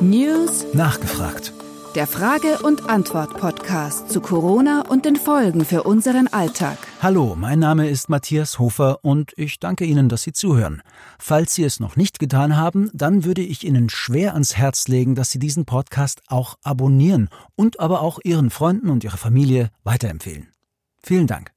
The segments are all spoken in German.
News Nachgefragt. Der Frage- und Antwort-Podcast zu Corona und den Folgen für unseren Alltag. Hallo, mein Name ist Matthias Hofer und ich danke Ihnen, dass Sie zuhören. Falls Sie es noch nicht getan haben, dann würde ich Ihnen schwer ans Herz legen, dass Sie diesen Podcast auch abonnieren und aber auch Ihren Freunden und Ihrer Familie weiterempfehlen. Vielen Dank.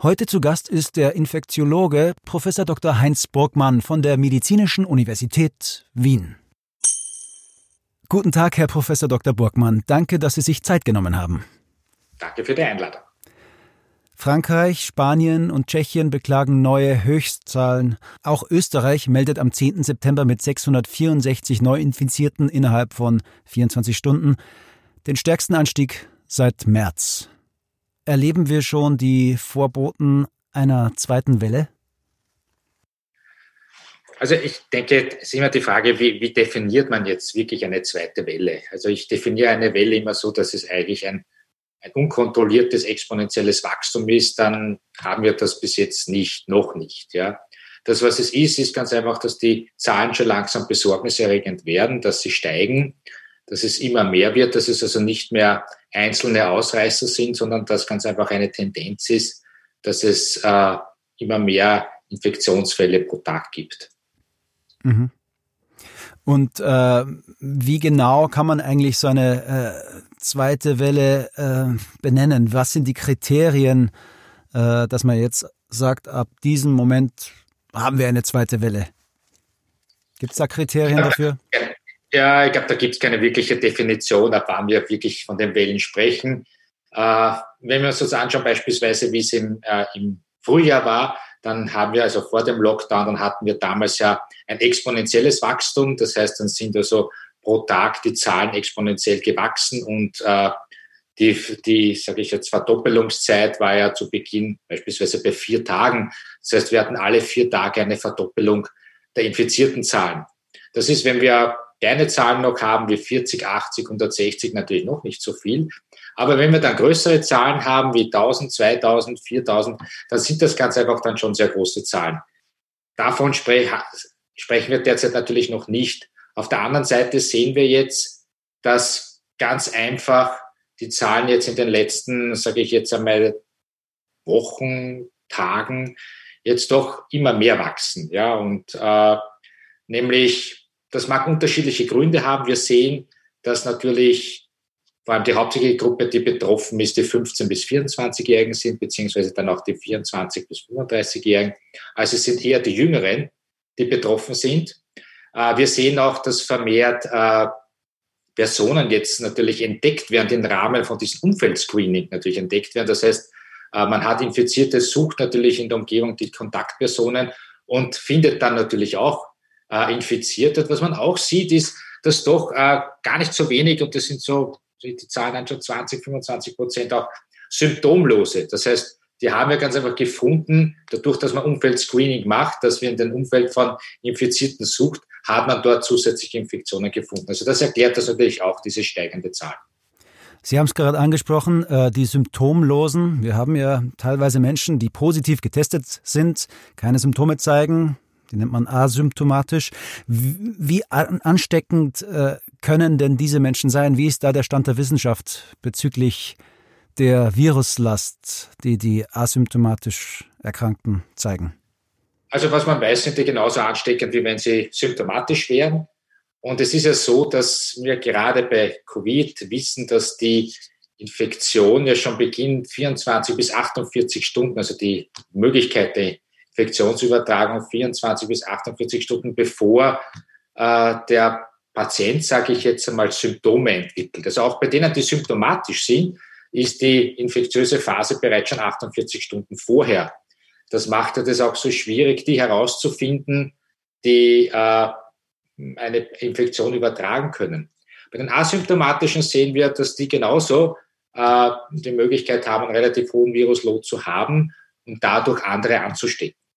Heute zu Gast ist der Infektiologe Prof. Dr. Heinz Burgmann von der Medizinischen Universität Wien. Guten Tag, Herr Prof. Dr. Burgmann. Danke, dass Sie sich Zeit genommen haben. Danke für die Einladung. Frankreich, Spanien und Tschechien beklagen neue Höchstzahlen. Auch Österreich meldet am 10. September mit 664 Neuinfizierten innerhalb von 24 Stunden den stärksten Anstieg seit März. Erleben wir schon die Vorboten einer zweiten Welle? Also ich denke, es ist immer die Frage, wie, wie, definiert man jetzt wirklich eine zweite Welle? Also ich definiere eine Welle immer so, dass es eigentlich ein, ein unkontrolliertes exponentielles Wachstum ist, dann haben wir das bis jetzt nicht, noch nicht. Ja. Das, was es ist, ist ganz einfach, dass die Zahlen schon langsam besorgniserregend werden, dass sie steigen, dass es immer mehr wird, dass es also nicht mehr einzelne Ausreißer sind, sondern dass ganz einfach eine Tendenz ist, dass es äh, immer mehr Infektionsfälle pro Tag gibt. Mhm. Und äh, wie genau kann man eigentlich so eine äh, zweite Welle äh, benennen? Was sind die Kriterien, äh, dass man jetzt sagt, ab diesem Moment haben wir eine zweite Welle? Gibt es da Kriterien dafür? Ja, ich glaube, da gibt es keine wirkliche Definition, ab wann wir wirklich von den Wellen sprechen. Äh, wenn wir uns das anschauen, beispielsweise wie es im, äh, im Frühjahr war, dann haben wir also vor dem Lockdown, dann hatten wir damals ja ein exponentielles Wachstum. Das heißt, dann sind also pro Tag die Zahlen exponentiell gewachsen und äh, die, die sage ich jetzt, Verdoppelungszeit war ja zu Beginn beispielsweise bei vier Tagen. Das heißt, wir hatten alle vier Tage eine Verdoppelung der infizierten Zahlen. Das ist, wenn wir kleine Zahlen noch haben, wie 40, 80, 160, natürlich noch nicht so viel. Aber wenn wir dann größere Zahlen haben, wie 1000, 2000, 4000, dann sind das ganz einfach dann schon sehr große Zahlen. Davon sprech, sprechen wir derzeit natürlich noch nicht. Auf der anderen Seite sehen wir jetzt, dass ganz einfach die Zahlen jetzt in den letzten, sage ich jetzt einmal, Wochen, Tagen jetzt doch immer mehr wachsen. Ja, und äh, nämlich, das mag unterschiedliche Gründe haben. Wir sehen, dass natürlich vor allem die hauptsächliche Gruppe, die betroffen ist, die 15- bis 24-Jährigen sind, beziehungsweise dann auch die 24- bis 35-Jährigen. Also es sind eher die Jüngeren, die betroffen sind. Äh, wir sehen auch, dass vermehrt äh, Personen jetzt natürlich entdeckt werden, im Rahmen von diesem Umfeldscreening natürlich entdeckt werden. Das heißt, äh, man hat Infizierte, sucht natürlich in der Umgebung die Kontaktpersonen und findet dann natürlich auch Infizierte. Was man auch sieht, ist, dass doch gar nicht so wenig, und das sind so die Zahlen dann schon 20, 25 Prozent auch symptomlose. Das heißt, die haben wir ganz einfach gefunden, dadurch, dass man Umfeldscreening macht, dass wir in dem Umfeld von Infizierten sucht, hat man dort zusätzliche Infektionen gefunden. Also das erklärt das natürlich auch, diese steigende Zahl. Sie haben es gerade angesprochen, äh, die Symptomlosen. Wir haben ja teilweise Menschen, die positiv getestet sind, keine Symptome zeigen, die nennt man asymptomatisch. Wie ansteckend äh, können denn diese Menschen sein? Wie ist da der Stand der Wissenschaft bezüglich der Viruslast, die die asymptomatisch Erkrankten zeigen? Also was man weiß, sind die genauso ansteckend, wie wenn sie symptomatisch wären. Und es ist ja so, dass wir gerade bei Covid wissen, dass die Infektion ja schon beginnt 24 bis 48 Stunden, also die Möglichkeit der Infektionsübertragung 24 bis 48 Stunden bevor äh, der Patient, sage ich jetzt einmal, Symptome entwickelt. Also auch bei denen, die symptomatisch sind, ist die infektiöse Phase bereits schon 48 Stunden vorher. Das macht es auch so schwierig, die herauszufinden, die äh, eine Infektion übertragen können. Bei den asymptomatischen sehen wir, dass die genauso äh, die Möglichkeit haben, einen relativ hohen Virusload zu haben und dadurch andere anzustecken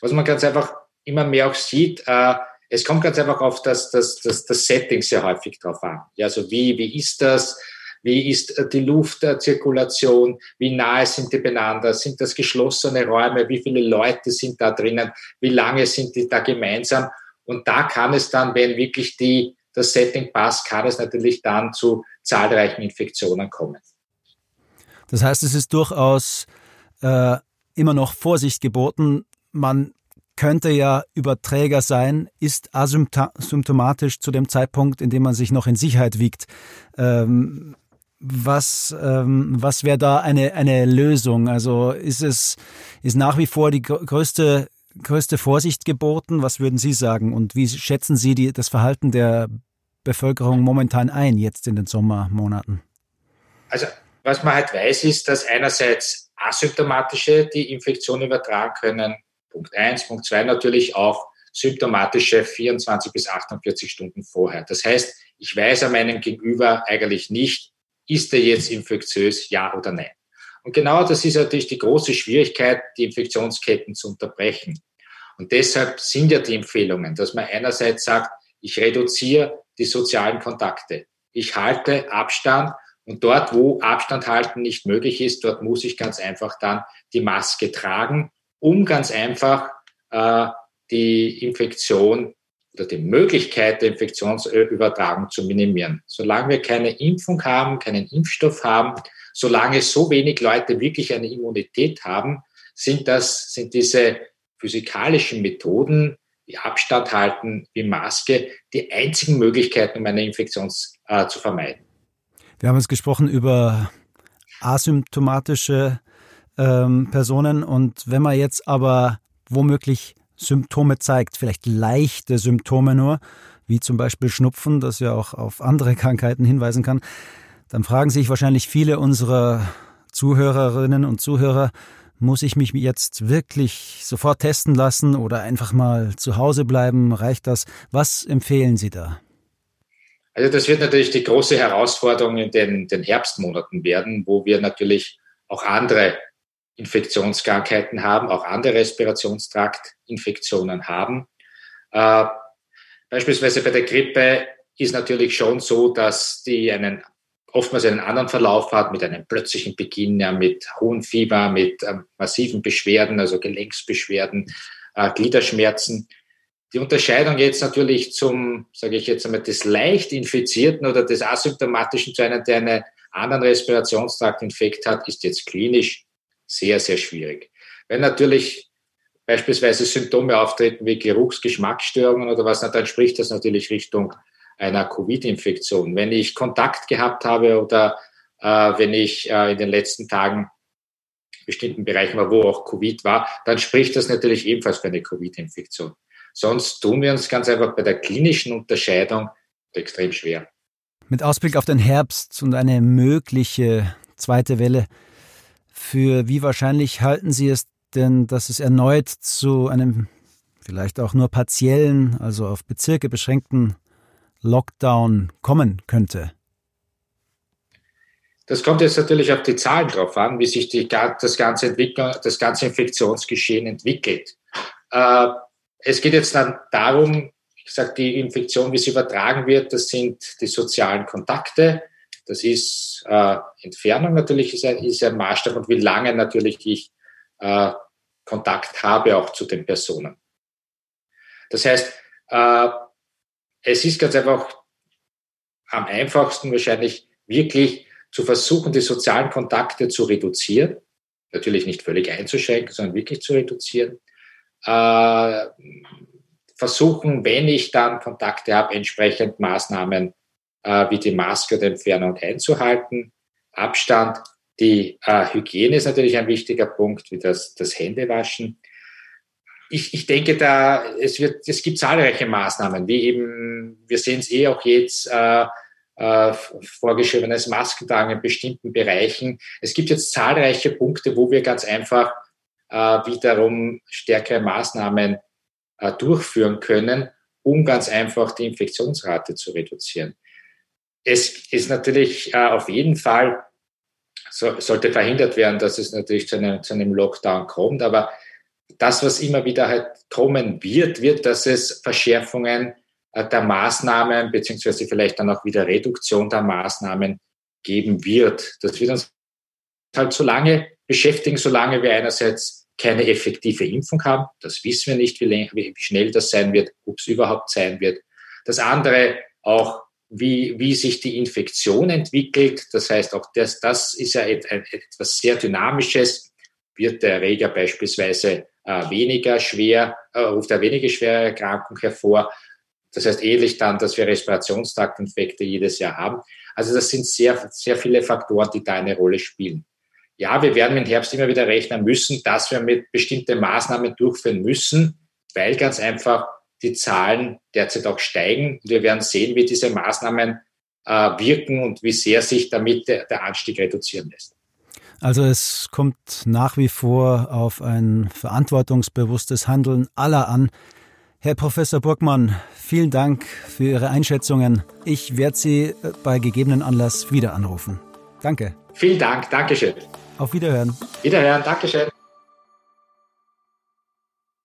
was man ganz einfach immer mehr auch sieht, äh, es kommt ganz einfach auf das, das, das, das Setting sehr häufig drauf an. Ja, also wie, wie ist das? Wie ist äh, die Luftzirkulation? Wie nahe sind die beieinander? Sind das geschlossene Räume? Wie viele Leute sind da drinnen? Wie lange sind die da gemeinsam? Und da kann es dann, wenn wirklich die, das Setting passt, kann es natürlich dann zu zahlreichen Infektionen kommen. Das heißt, es ist durchaus äh, immer noch Vorsicht geboten. Man könnte ja Überträger sein, ist asymptomatisch zu dem Zeitpunkt, in dem man sich noch in Sicherheit wiegt. Ähm, was, ähm, was wäre da eine, eine Lösung? Also ist es ist nach wie vor die größte, größte Vorsicht geboten? Was würden Sie sagen? Und wie schätzen Sie die, das Verhalten der Bevölkerung momentan ein, jetzt in den Sommermonaten? Also was man halt weiß, ist, dass einerseits asymptomatische die Infektion übertragen können, Punkt eins. Punkt zwei natürlich auch symptomatische 24 bis 48 Stunden vorher. Das heißt, ich weiß an meinem Gegenüber eigentlich nicht, ist er jetzt infektiös, ja oder nein. Und genau das ist natürlich die große Schwierigkeit, die Infektionsketten zu unterbrechen. Und deshalb sind ja die Empfehlungen, dass man einerseits sagt, ich reduziere die sozialen Kontakte. Ich halte Abstand und dort, wo Abstand halten nicht möglich ist, dort muss ich ganz einfach dann die Maske tragen um ganz einfach äh, die Infektion oder die Möglichkeit der Infektionsübertragung zu minimieren. Solange wir keine Impfung haben, keinen Impfstoff haben, solange so wenig Leute wirklich eine Immunität haben, sind das, sind diese physikalischen Methoden, wie Abstand halten, wie Maske, die einzigen Möglichkeiten, um eine Infektion äh, zu vermeiden. Wir haben jetzt gesprochen über asymptomatische ähm, Personen. Und wenn man jetzt aber womöglich Symptome zeigt, vielleicht leichte Symptome nur, wie zum Beispiel Schnupfen, das ja auch auf andere Krankheiten hinweisen kann, dann fragen sich wahrscheinlich viele unserer Zuhörerinnen und Zuhörer, muss ich mich jetzt wirklich sofort testen lassen oder einfach mal zu Hause bleiben? Reicht das? Was empfehlen Sie da? Also das wird natürlich die große Herausforderung in den, den Herbstmonaten werden, wo wir natürlich auch andere Infektionskrankheiten haben, auch andere Respirationstraktinfektionen haben. Äh, beispielsweise bei der Grippe ist natürlich schon so, dass die einen oftmals einen anderen Verlauf hat, mit einem plötzlichen Beginn, ja, mit hohem Fieber, mit ähm, massiven Beschwerden, also Gelenksbeschwerden, äh, Gliederschmerzen. Die Unterscheidung jetzt natürlich zum, sage ich jetzt einmal, des leicht infizierten oder des asymptomatischen zu einem, der einen anderen Respirationstraktinfekt hat, ist jetzt klinisch sehr, sehr schwierig. Wenn natürlich beispielsweise Symptome auftreten wie Geruchs-, Geschmacksstörungen oder was, dann spricht das natürlich Richtung einer Covid-Infektion. Wenn ich Kontakt gehabt habe oder äh, wenn ich äh, in den letzten Tagen bestimmten Bereichen war, wo auch Covid war, dann spricht das natürlich ebenfalls für eine Covid-Infektion. Sonst tun wir uns ganz einfach bei der klinischen Unterscheidung extrem schwer. Mit Ausblick auf den Herbst und eine mögliche zweite Welle, für wie wahrscheinlich halten Sie es denn, dass es erneut zu einem vielleicht auch nur partiellen, also auf Bezirke beschränkten Lockdown kommen könnte? Das kommt jetzt natürlich auf die Zahlen drauf an, wie sich die, das, ganze das ganze Infektionsgeschehen entwickelt. Äh, es geht jetzt dann darum, wie gesagt, die Infektion, wie sie übertragen wird, das sind die sozialen Kontakte. Das ist äh, Entfernung natürlich ist ein, ist ein Maßstab und wie lange natürlich ich äh, Kontakt habe auch zu den Personen. Das heißt, äh, es ist ganz einfach am einfachsten wahrscheinlich wirklich zu versuchen, die sozialen Kontakte zu reduzieren. Natürlich nicht völlig einzuschränken, sondern wirklich zu reduzieren. Äh, versuchen, wenn ich dann Kontakte habe, entsprechend Maßnahmen äh, wie die Maske oder Entfernung einzuhalten, Abstand. Die äh, Hygiene ist natürlich ein wichtiger Punkt, wie das, das Händewaschen. Ich, ich denke, da es wird, es gibt zahlreiche Maßnahmen, wie eben, wir sehen es eh auch jetzt, äh, äh, vorgeschriebenes Maskentragen in bestimmten Bereichen. Es gibt jetzt zahlreiche Punkte, wo wir ganz einfach äh, wiederum stärkere Maßnahmen äh, durchführen können, um ganz einfach die Infektionsrate zu reduzieren es ist natürlich äh, auf jeden Fall, so, sollte verhindert werden, dass es natürlich zu einem, zu einem Lockdown kommt. Aber das, was immer wieder halt kommen wird, wird, dass es Verschärfungen äh, der Maßnahmen beziehungsweise vielleicht dann auch wieder Reduktion der Maßnahmen geben wird. Das wird uns halt so lange beschäftigen, solange wir einerseits keine effektive Impfung haben. Das wissen wir nicht, wie, wie schnell das sein wird, ob es überhaupt sein wird. Das andere auch, wie, wie sich die Infektion entwickelt. Das heißt, auch das, das ist ja etwas sehr Dynamisches. Wird der Erreger beispielsweise äh, weniger schwer, äh, ruft er weniger schwere Erkrankung hervor. Das heißt ähnlich dann, dass wir Respirationstraktinfekte jedes Jahr haben. Also das sind sehr, sehr viele Faktoren, die da eine Rolle spielen. Ja, wir werden im Herbst immer wieder rechnen müssen, dass wir mit bestimmten Maßnahmen durchführen müssen, weil ganz einfach die Zahlen derzeit auch steigen. wir werden sehen, wie diese Maßnahmen äh, wirken und wie sehr sich damit der, der Anstieg reduzieren lässt. Also es kommt nach wie vor auf ein verantwortungsbewusstes Handeln aller an. Herr Professor Burgmann, vielen Dank für Ihre Einschätzungen. Ich werde Sie äh, bei gegebenen Anlass wieder anrufen. Danke. Vielen Dank. Dankeschön. Auf Wiederhören. Wiederhören. Dankeschön.